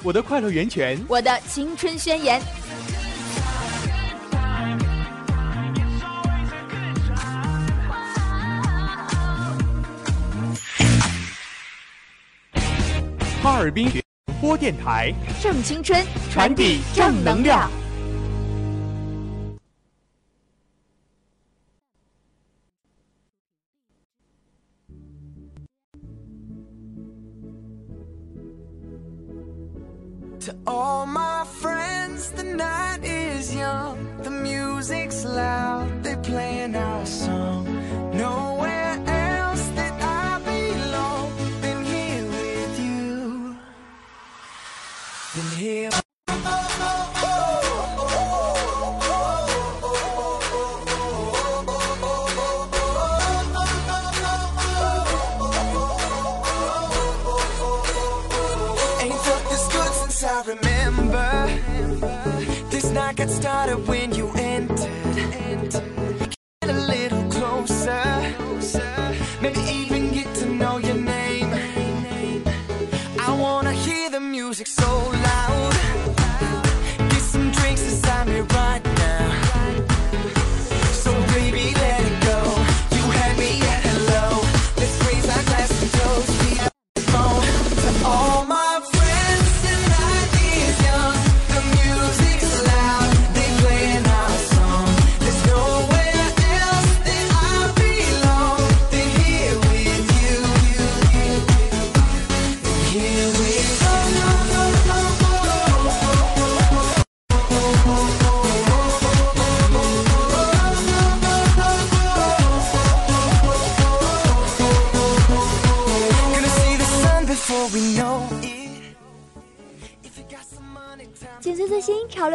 我的快乐源泉，我的青春宣言。哈尔滨广播电台正青春，传递正能量。matter when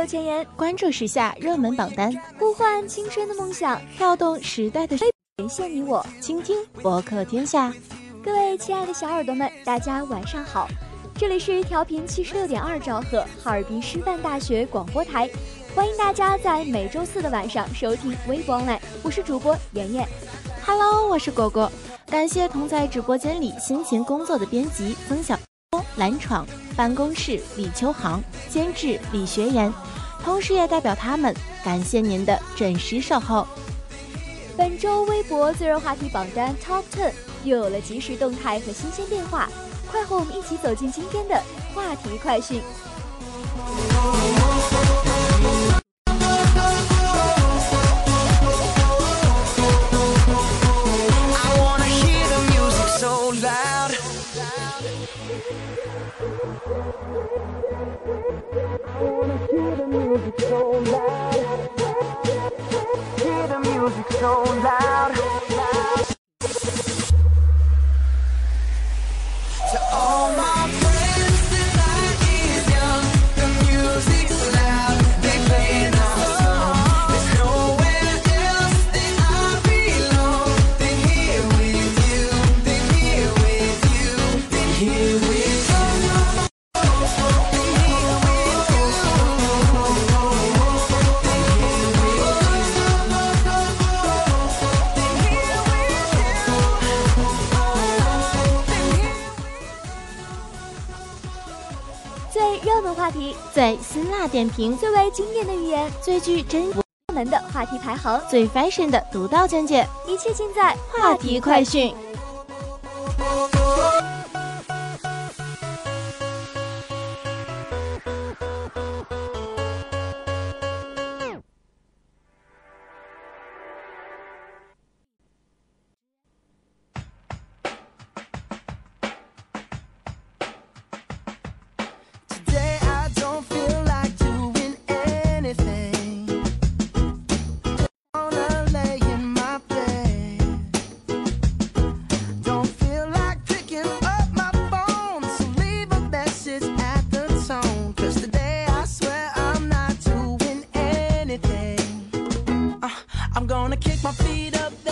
前沿，关注时下热门榜单，呼唤青春的梦想，跳动时代的连线你我，倾听博客天下。各位亲爱的小耳朵们，大家晚上好，这里是调频七十六点二兆赫哈尔滨师范大学广播台，欢迎大家在每周四的晚上收听微博 online，我是主播妍妍。Hello，我是果果，感谢同在直播间里辛勤工作的编辑分享、蓝闯、办公室李秋航、监制李学言，同时也代表他们感谢您的准时守候。本周微博最热话题榜单 Top Ten 又有了即时动态和新鲜变化，快和我们一起走进今天的话题快讯。Music so loud. Hear the music so loud. 最辛辣点评，最为经典的语言，最具真门的话题排行，最 fashion 的独到见解，一切尽在话题快讯。wanna kick my feet up.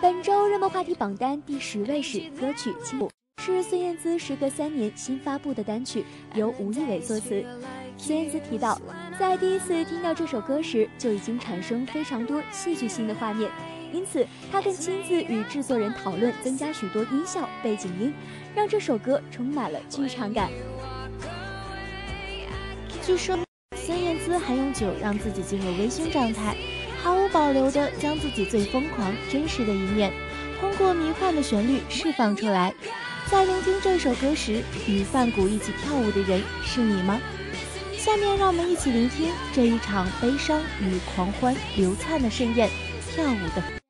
本周热门话题榜单第十位是歌曲《轻舞》，是孙燕姿时隔三年新发布的单曲，由吴亦伟作词。孙燕姿提到，在第一次听到这首歌时，就已经产生非常多戏剧性的画面，因此她更亲自与制作人讨论，增加许多音效、背景音，让这首歌充满了剧场感。据说。丝还用酒让自己进入微醺状态，毫无保留地将自己最疯狂、真实的一面，通过迷幻的旋律释放出来。在聆听这首歌时，与范谷一起跳舞的人是你吗？下面让我们一起聆听这一场悲伤与狂欢流窜的盛宴，跳舞的。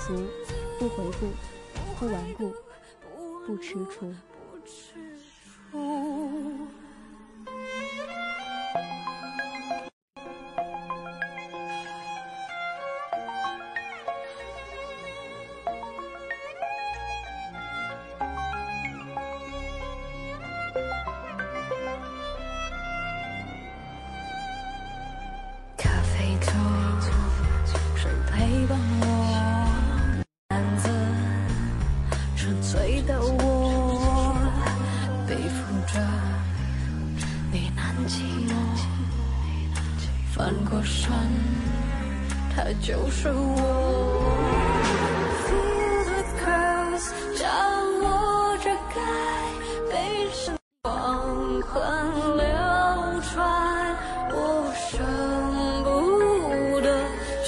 俗，不回顾，不顽固，不踟蹰。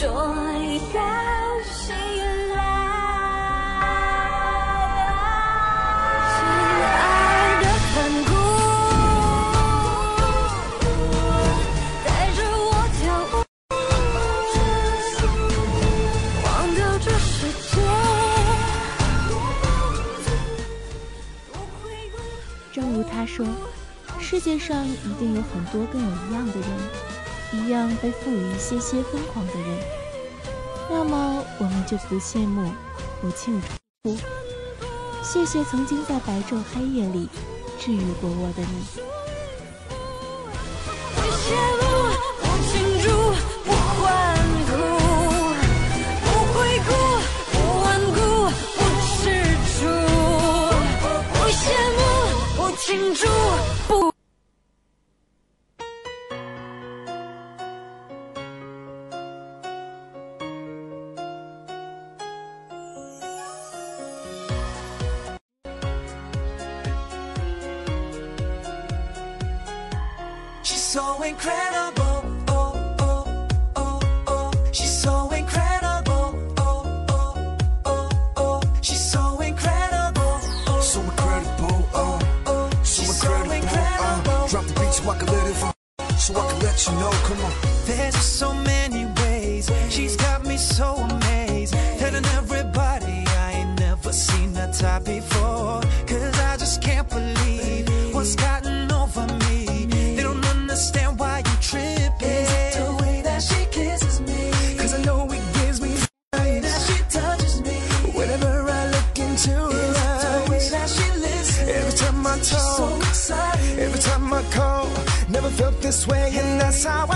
得追赶醒来。亲爱的反骨，带着我跳舞，忘掉这世界。正如他说，世界上一定有很多跟我一样的人，一样被赋予一些些疯狂的人。那么，我们就不羡慕，不庆祝。谢谢曾经在白昼黑夜里治愈过我的你。She's got me so amazed. Telling everybody I ain't never seen that type before. Cause I just can't believe what's gotten over me. They don't understand why you tripping. the way that she kisses me. Cause I know it gives me That she touches me. whenever I look into her eyes, The way that she listens. Every time I So talk, excited. every time I call, never felt this way, and that's how I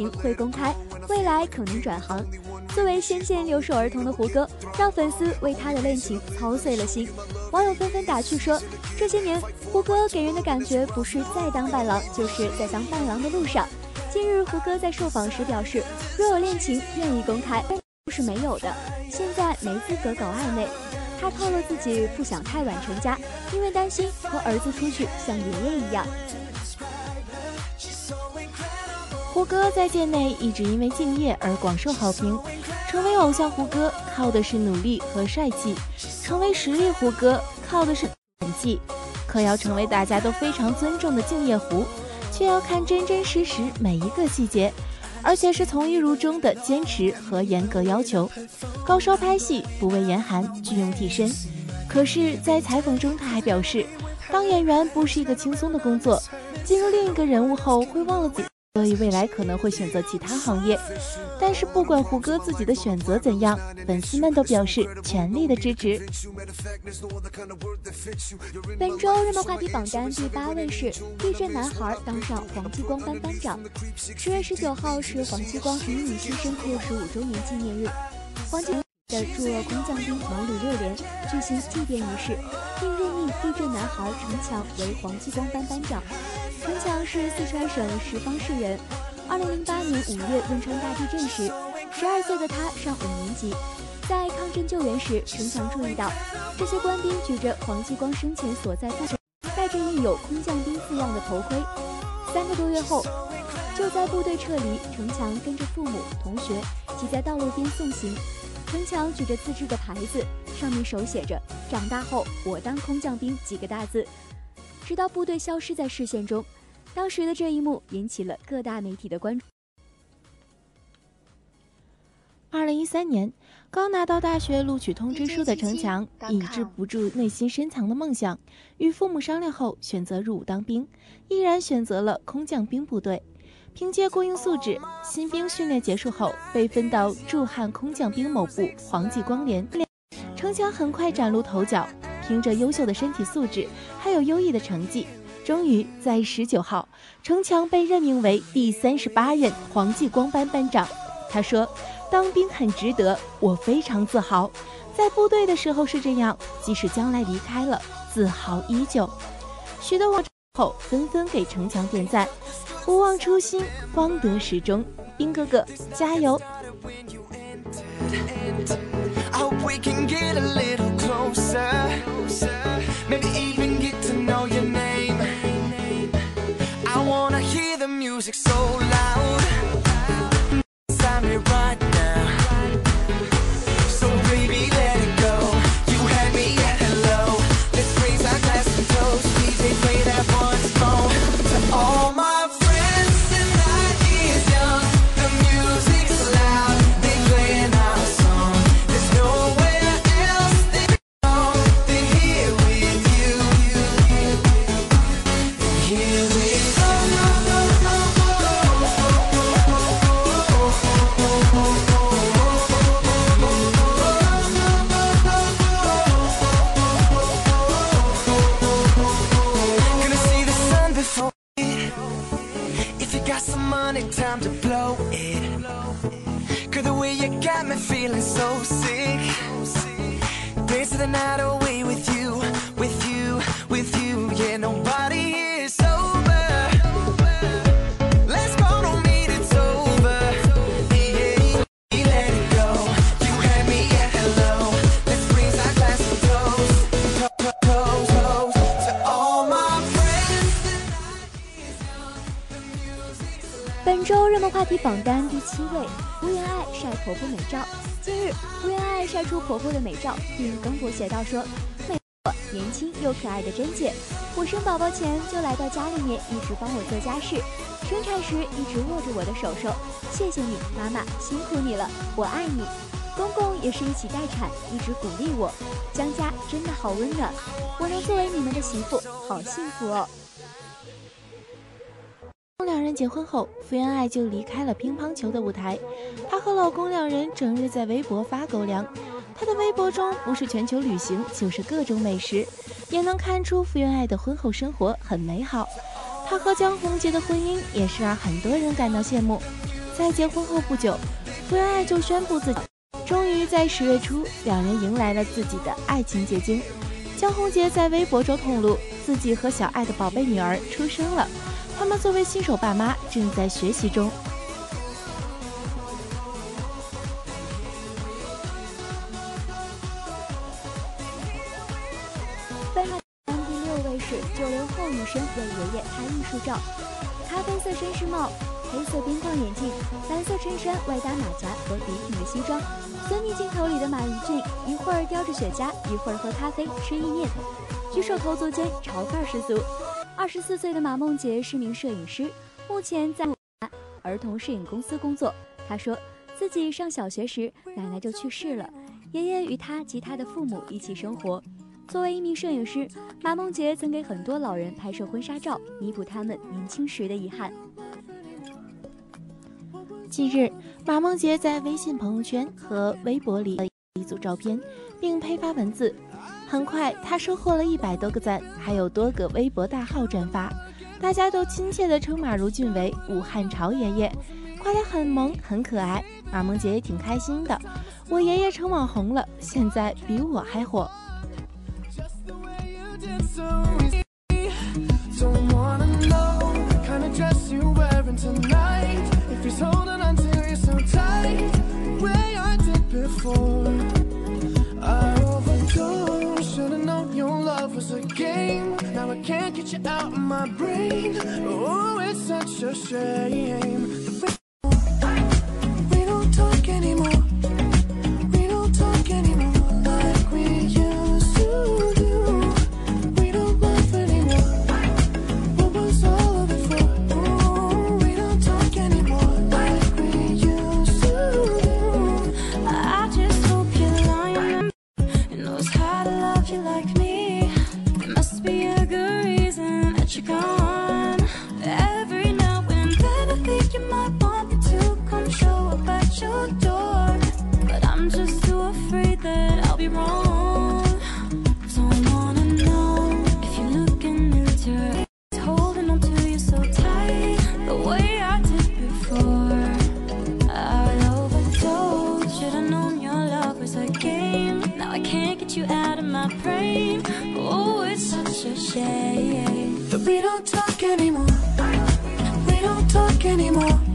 情会公开，未来可能转行。作为先见留守儿童的胡歌，让粉丝为他的恋情操碎了心。网友纷纷打趣说，这些年胡歌给人的感觉不是在当伴郎，就是在当伴郎的路上。近日，胡歌在受访时表示，若有恋情愿意公开，但不是没有的，现在没资格搞暧昧。他透露自己不想太晚成家，因为担心和儿子出去像爷爷一样。胡歌在界内一直因为敬业而广受好评。成为偶像胡歌靠的是努力和帅气，成为实力胡歌靠的是演技。可要成为大家都非常尊重的敬业胡，却要看真真实实每一个细节，而且是从一如终的坚持和严格要求。高烧拍戏不畏严寒，拒用替身。可是，在采访中他还表示，当演员不是一个轻松的工作，进入另一个人物后会忘了自己。所以未来可能会选择其他行业，但是不管胡歌自己的选择怎样，粉丝们都表示全力的支持。本周热门话题榜单第八位是地震男孩当上黄继光班班长。十月十九号是黄继光与女牺牲六十五周年纪念日，黄继光的驻俄空降兵毛旅六连举行祭奠仪式，并任命地震男孩陈强为黄继光班班长。陈强是四川省什邡市人。二零零八年五月汶川大地震时，十二岁的他上五年级，在抗震救援时，陈强注意到这些官兵举着黄继光生前所在部队戴着印有“空降兵”字样的头盔。三个多月后，就在部队撤离，陈强跟着父母、同学挤在道路边送行。陈强举着自制的牌子，上面手写着“长大后我当空降兵”几个大字。直到部队消失在视线中，当时的这一幕引起了各大媒体的关注。二零一三年，刚拿到大学录取通知书的陈强，抑制不住内心深藏的梦想，与父母商量后选择入伍当兵，毅然选择了空降兵部队。凭借过硬素质，新兵训练结束后被分到驻汉空降兵某部黄继光连。陈强很快崭露头角。凭着优秀的身体素质，还有优异的成绩，终于在十九号，程强被任命为第三十八任黄继光班班长。他说：“当兵很值得，我非常自豪。在部队的时候是这样，即使将来离开了，自豪依旧。”许多网后纷纷给程强点赞：“不忘初心，方得始终。”兵哥哥，加油！Maybe even get to know your name. I wanna hear the music so loud. Inside me right 婆婆美照。近日，福原爱晒出婆婆的美照，并更博写道说：“美婆年轻又可爱的珍姐，我生宝宝前就来到家里面，一直帮我做家事，生产时一直握着我的手手，谢谢你，妈妈辛苦你了，我爱你。公公也是一起待产，一直鼓励我，江家真的好温暖，我能作为你们的媳妇，好幸福哦。”两人结婚后，福原爱就离开了乒乓球的舞台。她和老公两人整日在微博发狗粮。她的微博中不是全球旅行，就是各种美食，也能看出福原爱的婚后生活很美好。她和江宏杰的婚姻也是让很多人感到羡慕。在结婚后不久，福原爱就宣布自己终于在十月初，两人迎来了自己的爱情结晶。江宏杰在微博中透露，自己和小爱的宝贝女儿出生了。他们作为新手爸妈，正在学习中。本场第六位是九零后女生为爷爷拍艺术照，咖啡色绅士帽，黑色边框眼镜，蓝色衬衫外搭马甲和笔挺的西装。孙俪镜头里的马云俊，一会儿叼着雪茄，一会儿喝咖啡吃意面，举手投足间潮范儿十足。二十四岁的马梦洁是名摄影师，目前在儿童摄影公司工作。她说自己上小学时，奶奶就去世了，爷爷与她及她的父母一起生活。作为一名摄影师，马梦洁曾给很多老人拍摄婚纱照，弥补他们年轻时的遗憾。近日，马梦洁在微信朋友圈和微博里的一组照片，并配发文字。很快，她收获了一百多个赞，还有多个微博大号转发，大家都亲切地称马如俊为“武汉潮爷爷”，夸他很萌很可爱。马梦洁也挺开心的，我爷爷成网红了，现在比我还火。Brain. Oh, it's such a shame. Talk anymore. We don't talk anymore.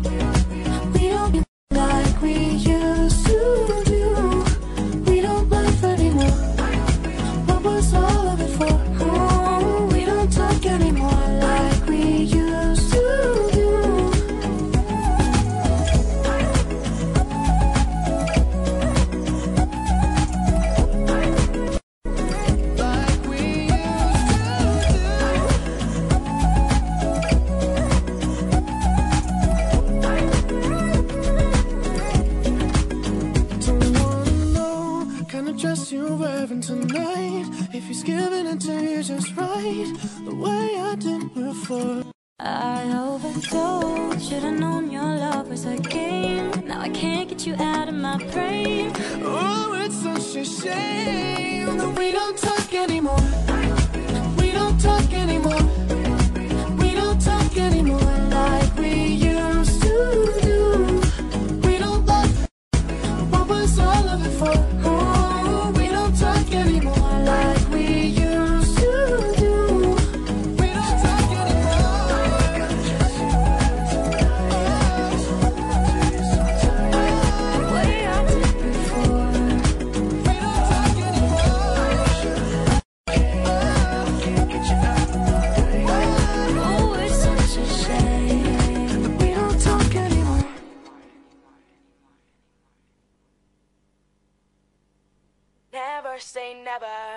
Jabba.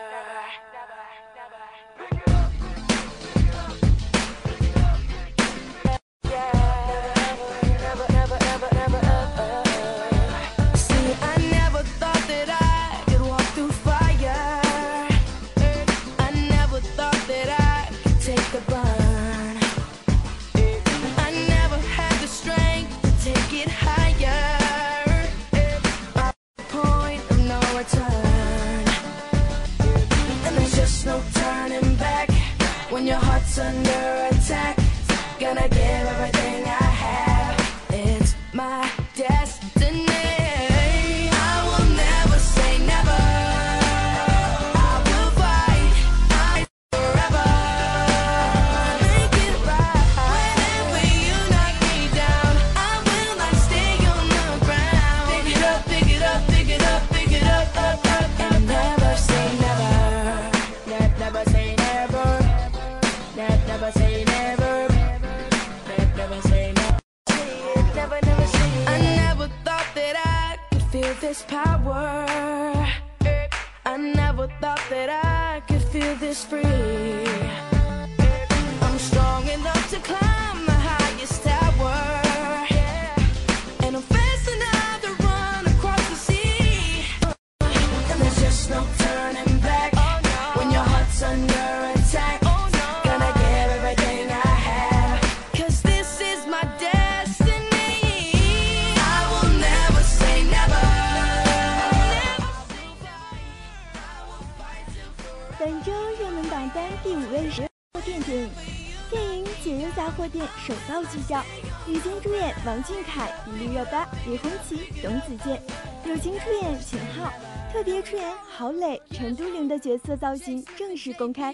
王俊凯、迪丽热巴、李红旗、董子健，友情出演秦昊，特别出演郝蕾、陈都灵的角色造型正式公开，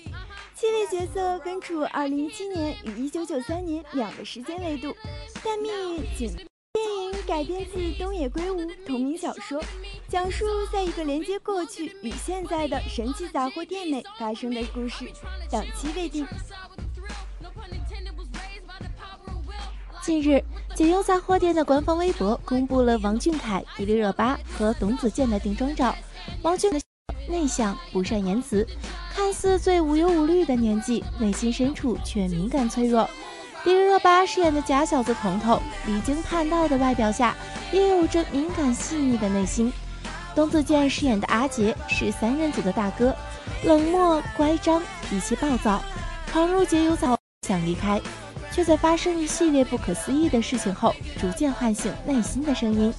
七位角色分处2017年与1993年两个时间维度，但命运仅。电影改编自东野圭吾同名小说，讲述在一个连接过去与现在的神奇杂货店内发生的故事，档期未定。近日，解忧杂货店的官方微博公布了王俊凯、迪丽热巴和董子健的定妆照。王俊凯内向、不善言辞，看似最无忧无虑的年纪，内心深处却敏感脆弱。迪丽热巴饰演的假小子彤彤，离经叛道的外表下，也有着敏感细腻的内心。董子健饰演的阿杰是三人组的大哥，冷漠乖张，脾气暴躁，闯入解忧杂想离开。却在发生一系列不可思议的事情后，逐渐唤醒内心的声音。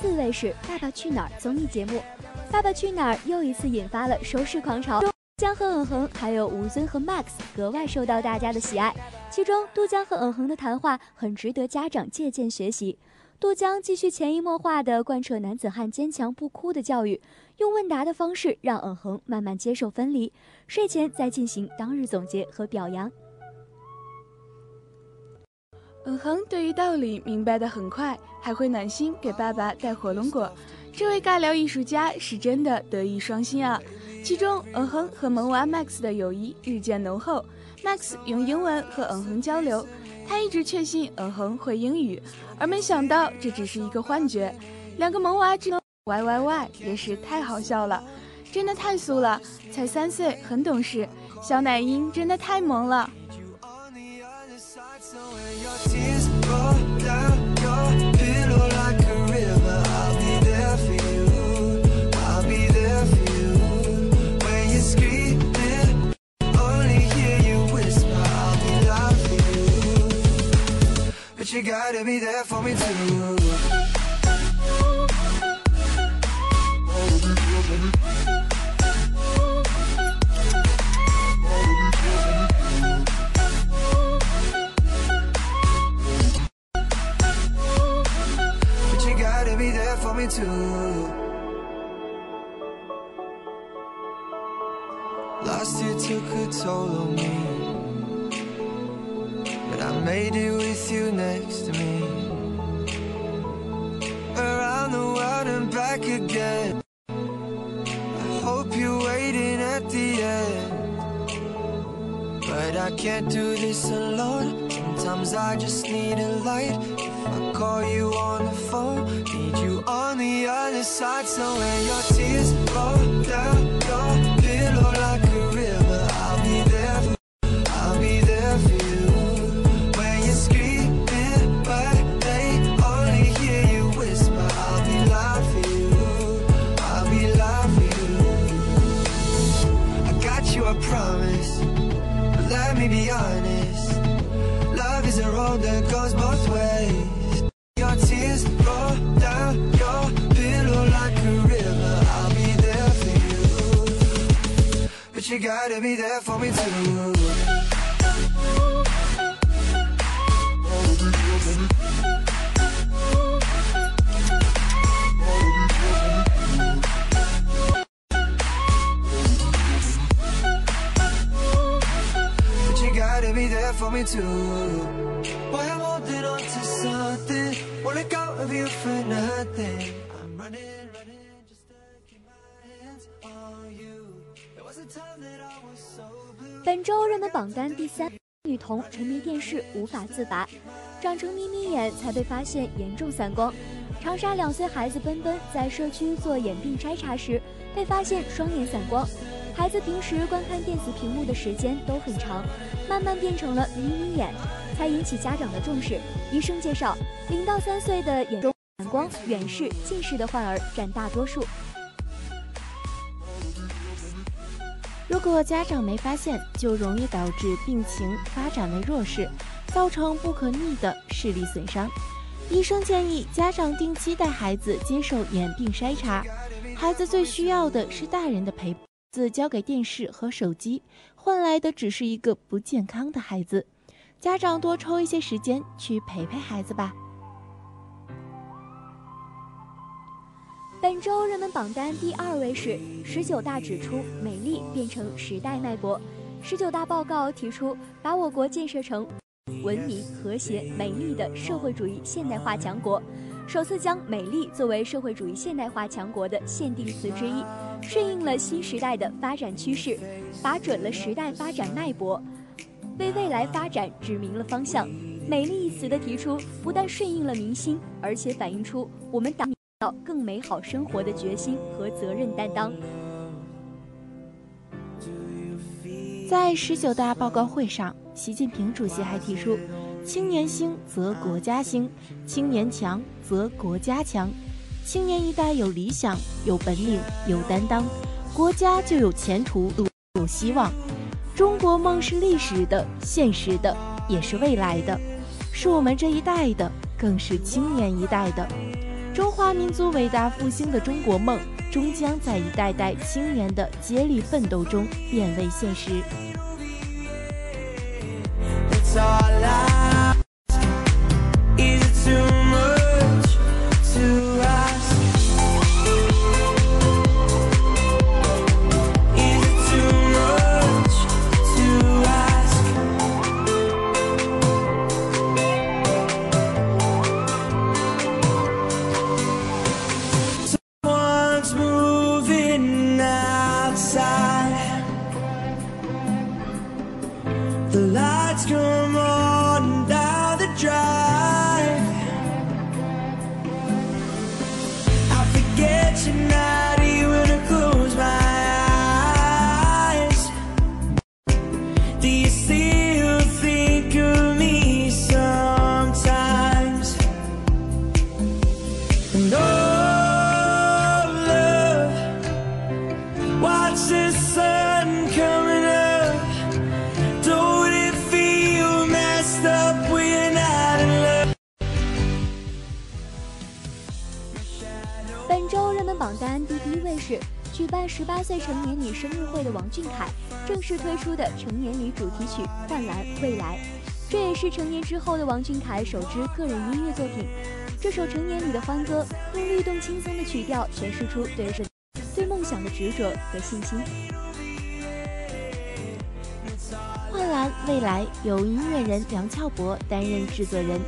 四位是《爸爸去哪儿》综艺节目，《爸爸去哪儿》又一次引发了收视狂潮。杜江和嗯哼，还有吴尊和 Max 格外受到大家的喜爱。其中，杜江和嗯哼的谈话很值得家长借鉴学习。杜江继续潜移默化地贯彻男子汉坚强不哭的教育，用问答的方式让嗯哼慢慢接受分离，睡前再进行当日总结和表扬。嗯哼，对于道理明白的很快，还会暖心给爸爸带火龙果。这位尬聊艺术家是真的德艺双馨啊！其中，嗯哼和萌娃 Max 的友谊日渐浓厚。Max 用英文和嗯哼交流，他一直确信嗯哼会英语，而没想到这只是一个幻觉。两个萌娃之间 Y Y Y 也是太好笑了，真的太俗了，才三岁很懂事，小奶音真的太萌了。You gotta be there for me too. road that goes both ways. Your tears roll down your pillow like a river. I'll be there for you. But you gotta be there for me too. But you gotta be there for me too. Let go of you for nothing. I'm running, running just to keep my hands on you. It was a time that I was so blue. 本周热门榜单第三，女童沉迷电视无法自拔，长成眯眯眼才被发现严重散光。长沙两岁孩子奔奔在社区做眼病筛查时，被发现双眼散光。孩子平时观看电子屏幕的时间都很长，慢慢变成了眯眯眼，还引起家长的重视。医生介绍，零到三岁的眼中散光、远视、近视的患儿占大多数。如果家长没发现，就容易导致病情发展为弱视，造成不可逆的视力损伤。医生建议家长定期带孩子接受眼病筛查。孩子最需要的是大人的陪伴，子交给电视和手机，换来的只是一个不健康的孩子。家长多抽一些时间去陪陪孩子吧。本周热门榜单第二位是十九大指出美丽变成时代脉搏。十九大报告提出，把我国建设成文明、和谐、美丽的社会主义现代化强国，首次将美丽作为社会主义现代化强国的限定词之一，顺应了新时代的发展趋势，把准了时代发展脉搏，为未来发展指明了方向。美丽一词的提出，不但顺应了民心，而且反映出我们党。到更美好生活的决心和责任担当。在十九大报告会上，习近平主席还提出：“青年兴则国家兴，青年强则国家强。青年一代有理想、有本领、有担当，国家就有前途、有希望。中国梦是历史的、现实的，也是未来的，是我们这一代的，更是青年一代的。”中华民族伟大复兴的中国梦，终将在一代代青年的接力奋斗中变为现实。的王俊凯正式推出的成年礼主题曲《幻蓝未来》，这也是成年之后的王俊凯首支个人音乐作品。这首成年礼的欢歌，用律动轻松的曲调诠释出对对梦想的执着和信心。《幻蓝未来》由音乐人梁翘柏担任制作人，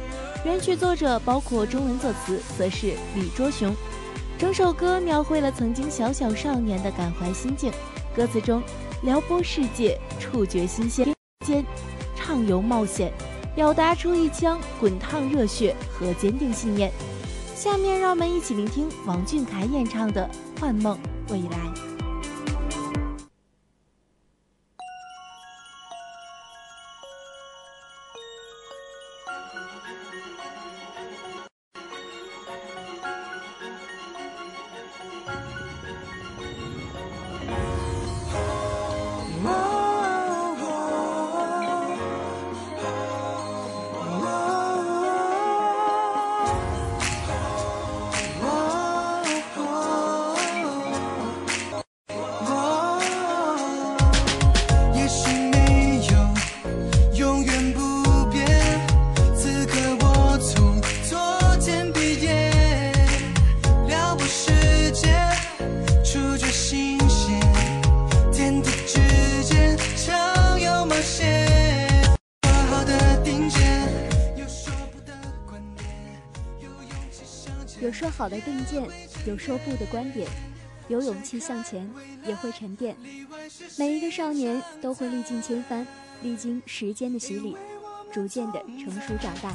原曲作者包括中文作词则是李卓雄。整首歌描绘了曾经小小少年的感怀心境，歌词中撩拨世界，触觉新鲜，间畅游冒险，表达出一腔滚烫热血和坚定信念。下面让我们一起聆听王俊凯演唱的《幻梦未来》。见，有说不的观点，有勇气向前，也会沉淀。每一个少年都会历尽千帆，历经时间的洗礼，逐渐的成熟长大。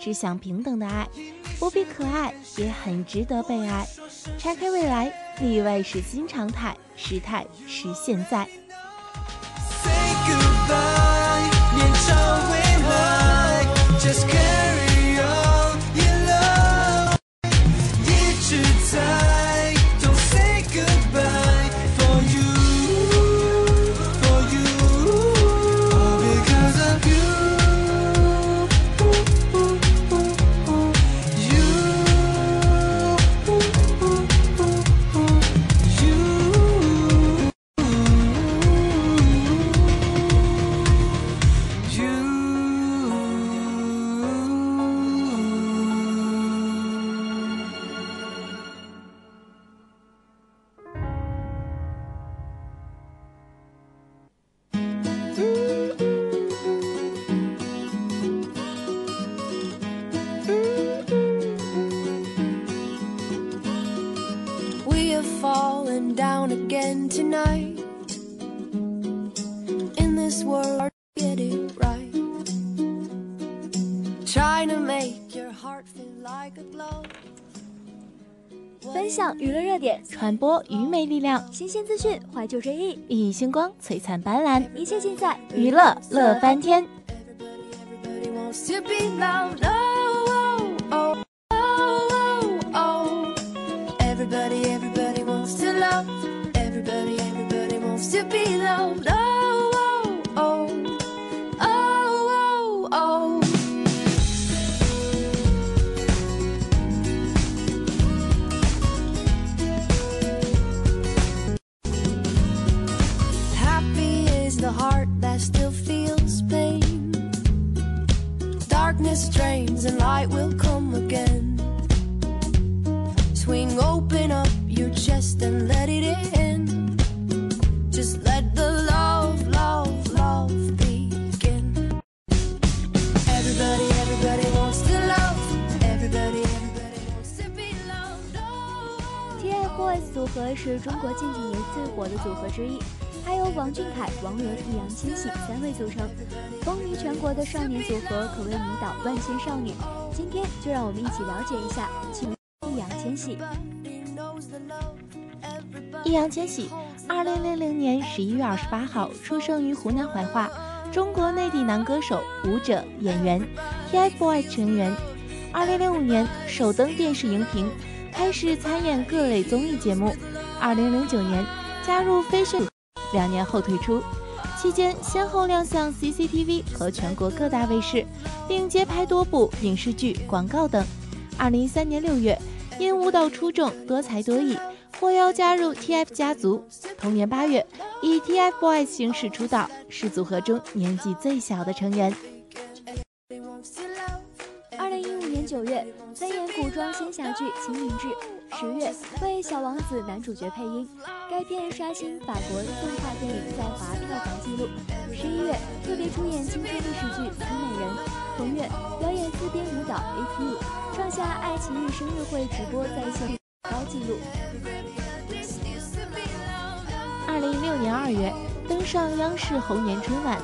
只想平等的爱；不必可爱，也很值得被爱。拆开未来，例外是新常态，时态是现在。Say goodbye，面朝未来，Just 传播愚昧力量，新鲜资讯，怀旧追忆，熠熠星光，璀璨斑斓，一切尽在娱乐乐翻天。Everybody wants to be loved. Oh, oh, oh, oh, oh. Everybody, everybody wants to love. Everybody, everybody wants to be loved. 俊凯、王源、易烊千玺三位组成，风靡全国的少年组合可谓迷倒万千少女。今天就让我们一起了解一下其中易烊千玺。易烊千玺，二零零零年十一月二十八号出生于湖南怀化，中国内地男歌手、舞者、演员，TFBOYS 成员。二零零五年首登电视荧屏，开始参演各类综艺节目。二零零九年加入飞旋，两年后退出，期间先后亮相 CCTV 和全国各大卫视，并接拍多部影视剧、广告等。二零一三年六月，因舞蹈出众、多才多艺。获邀加入 TF 家族，同年八月以 TFBOYS 形式出道，是组合中年纪最小的成员。二零一五年九月，参演古装仙侠剧《青明志》；十月，为《小王子》男主角配音，该片刷新法国动画电影在华票房纪录；十一月，特别出演青春历史剧《虞美人》；同月，表演自编舞蹈《If You》，创下爱奇艺生日会直播在线高纪录。二零一六年二月，登上央视猴年春晚；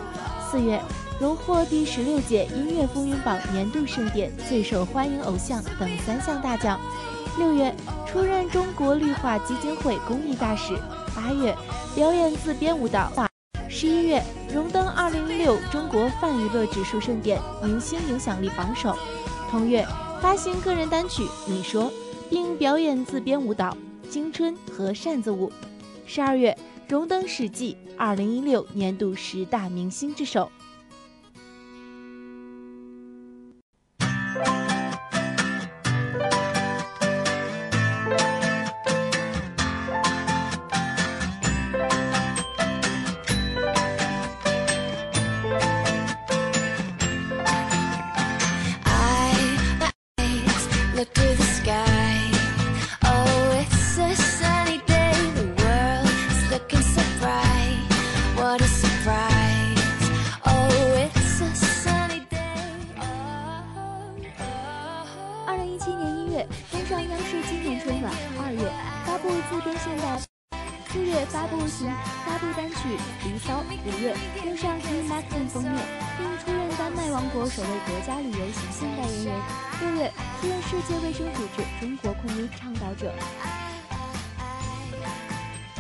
四月。荣获第十六届音乐风云榜年度盛典最受欢迎偶像等三项大奖。六月出任中国绿化基金会公益大使。八月表演自编舞蹈。十一月荣登二零一六中国泛娱乐指数盛典明星影响力榜首。同月发行个人单曲《你说》，并表演自编舞蹈《青春》和扇子舞。十二月荣登《史记》二零一六年度十大明星之首。今年春晚二月发布自编现代，四月发布新发布单曲《离骚》，五月登上《G Magazine》封面，并出任丹麦王国首位国家旅游形象代言人。六月出任世界卫生组织中国控明倡导者。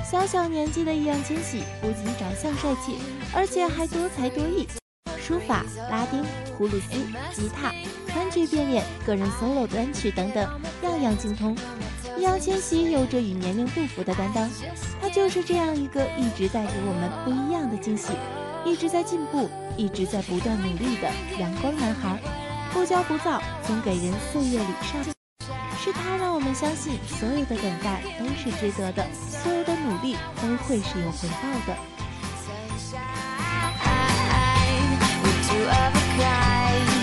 小小年纪的易烊千玺，不仅长相帅气，而且还多才多艺。书法、拉丁、葫芦丝、吉他，川剧变脸，个人 solo 单曲等等，样样精通。易烊千玺有着与年龄不符的担当，他就是这样一个一直带给我们不一样的惊喜，一直在进步，一直在不断努力的阳光男孩，不骄不躁，总给人岁月里上。是他让我们相信，所有的等待都是值得的，所有的努力都会是有回报的。of a kind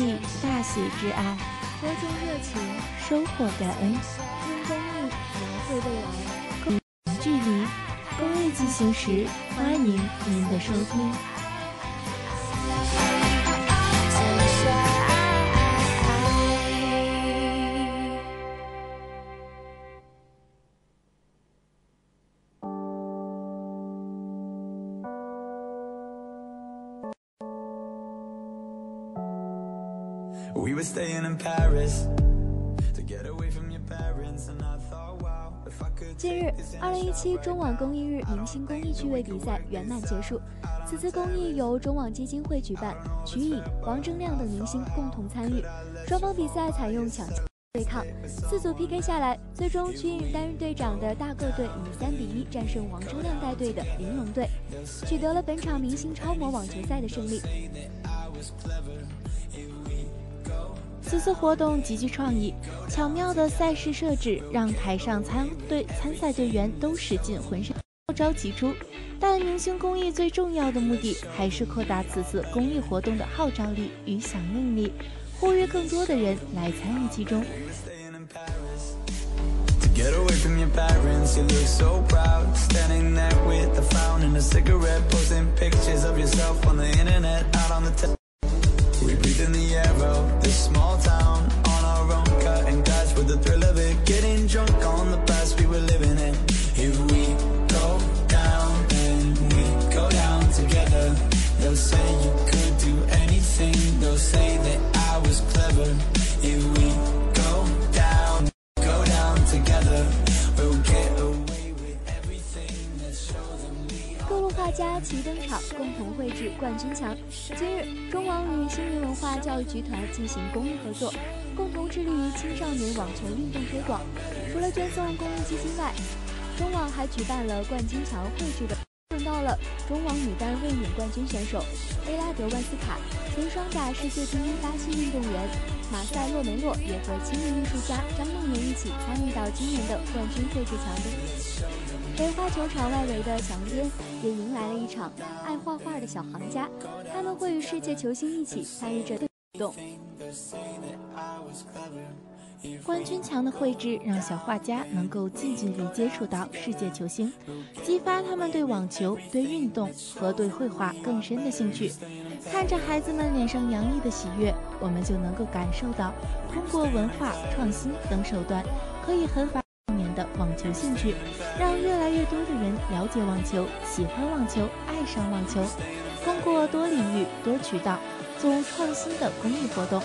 念大喜之爱，播种热情，收获感恩。听公益，描绘未来，共距离公益进行时，欢迎您的收听。近日，二零一七中网公益日明星公益趣味比赛圆满结束。此次公益由中网基金会举办，瞿颖、王铮亮等明星共同参与。双方比赛采用抢对抗，四组 PK 下来，最终瞿颖担任队长的大个队以三比一战胜王铮亮带队的玲珑队，取得了本场明星超模网球赛的胜利。此次活动极具创意，巧妙的赛事设置让台上参队参赛队员都使尽浑身，号召齐出。但明星公益最重要的目的还是扩大此次公益活动的号召力与响应力，呼吁更多的人来参与其中。We 家齐登场，共同绘制冠军墙。今日，中网与新民文化教育集团进行公益合作，共同致力于青少年网球运动推广。除了捐送公益基金外，中网还举办了冠军墙绘制的。碰到了中网女单卫冕冠军选手贝拉德万斯卡，前双打世界第一巴西运动员马塞洛梅洛也和青年艺术家张梦妍一起参与到今年的冠军绘制墙中。北花球场外围的墙边也迎来了一场爱画画的小行家，他们会与世界球星一起参与这活动。冠军墙的绘制让小画家能够近距离接触到世界球星，激发他们对网球、对运动和对绘画更深的兴趣。看着孩子们脸上洋溢的喜悦，我们就能够感受到，通过文化创新等手段，可以很发年网球兴趣，让越来越多的人了解网球、喜欢网球、爱上网球。通过多领域、多渠道做创新的公益活动。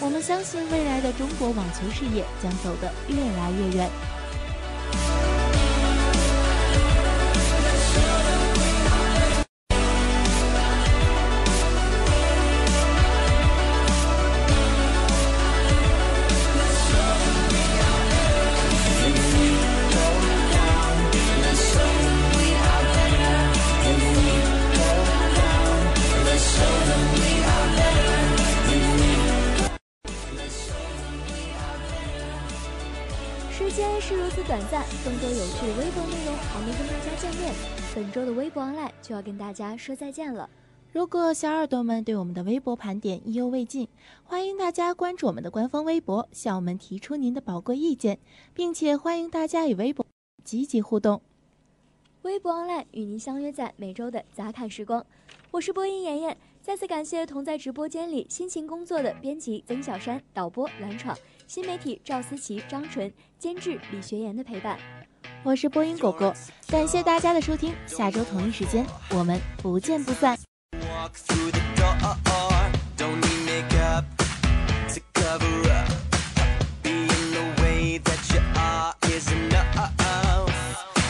我们相信未来的中国网球事业将走得越来越远。本周的微博 online 就要跟大家说再见了。如果小耳朵们对我们的微博盘点意犹未尽，欢迎大家关注我们的官方微博，向我们提出您的宝贵意见，并且欢迎大家与微博积极互动。微博 online 与您相约在每周的杂谈时光，我是播音妍妍。再次感谢同在直播间里辛勤工作的编辑曾小山、导播蓝闯。新媒体赵思琪、张纯，监制李学言的陪伴，我是播音狗狗，感谢大家的收听，下周同一时间我们不见不散。